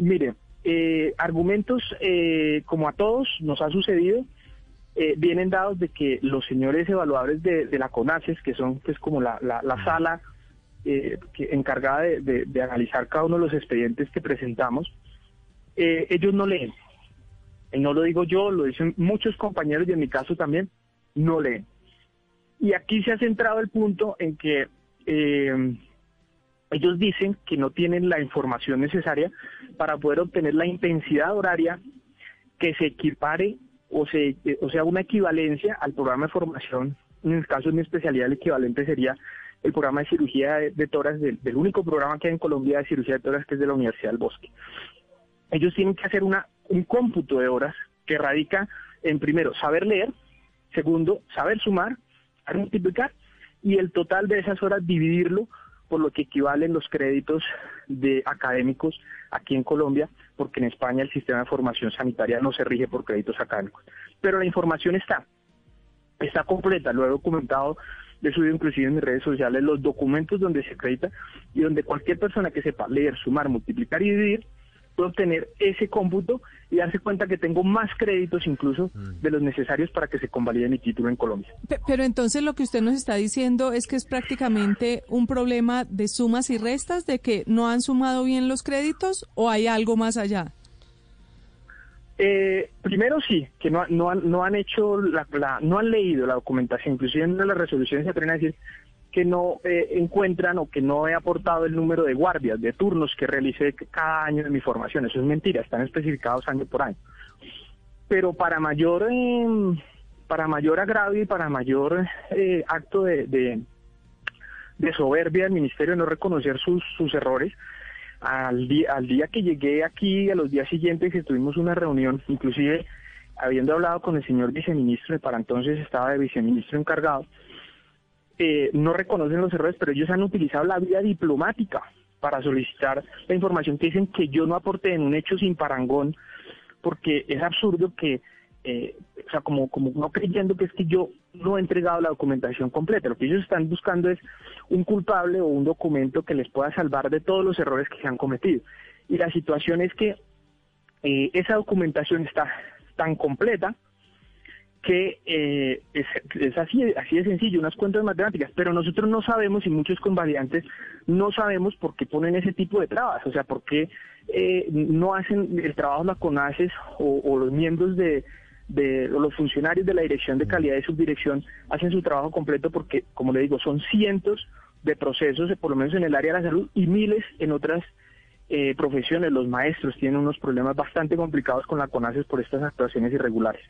Mire, eh, argumentos eh, como a todos nos ha sucedido, eh, vienen dados de que los señores evaluadores de, la CONACES, que son pues como la, sala que, encargada de, de, analizar cada uno de los expedientes que presentamos, ellos no leen. no lo digo yo, lo dicen muchos compañeros y en mi caso también, no leen. Y aquí se ha centrado el punto en que ellos dicen que no tienen la información necesaria para poder obtener la intensidad horaria que se equipare o, se, o sea una equivalencia al programa de formación. En el caso de mi especialidad, el equivalente sería el programa de cirugía de, toras, del, único programa que hay en Colombia de cirugía de toras, que es de la Universidad del Bosque. Ellos tienen que hacer una, un cómputo de horas que radica en, primero, saber leer, segundo, saber sumar, saber multiplicar, y el total de esas horas dividirlo por lo que equivalen los créditos de académicos aquí en Colombia, porque en España el sistema de formación sanitaria no se rige por créditos académicos. Pero la información está, está completa, lo he documentado, he subido inclusive en mis redes sociales los documentos donde se acredita y donde cualquier persona que sepa leer, sumar, multiplicar y dividir obtener ese cómputo y darse cuenta que tengo más créditos incluso mm. de los necesarios para que se convalide mi título en Colombia. Pero entonces lo que usted nos está diciendo es que es prácticamente un problema de sumas y restas, de que no han sumado bien los créditos o hay algo más allá. Eh, primero sí, que no, no, han, no han hecho, la, no han leído la documentación, inclusive en las resoluciones se atreven a decir que no eh, encuentran o que no he aportado el número de guardias, de turnos que realicé cada año de mi formación. Eso es mentira, están especificados año por año. Pero para mayor, em, para mayor agravio y para mayor eh, acto de, soberbia del ministerio no reconocer sus, sus errores, al día, al día que llegué aquí, a los días siguientes que tuvimos una reunión, inclusive habiendo hablado con el señor viceministro, que para entonces estaba de viceministro encargado, eh, no reconocen los errores, pero ellos han utilizado la vía diplomática para solicitar la información que dicen que yo no aporté en un hecho sin parangón, porque es absurdo que, eh, o sea, como, como no creyendo que es que yo no he entregado la documentación completa, lo que ellos están buscando es un culpable o un documento que les pueda salvar de todos los errores que se han cometido. Y la situación es que eh, esa documentación está tan completa, que eh, es, así, así de sencillo, unas cuentas matemáticas, pero nosotros no sabemos y muchos convalidantes no sabemos por qué ponen ese tipo de trabas, o sea, por qué eh, no hacen el trabajo la CONACES o, o los miembros de, de los funcionarios de la Dirección de Calidad y Subdirección hacen su trabajo completo porque, como le digo, son cientos de procesos, por lo menos en el área de la salud, y miles en otras eh, profesiones. Los maestros tienen unos problemas bastante complicados con la CONACES por estas actuaciones irregulares.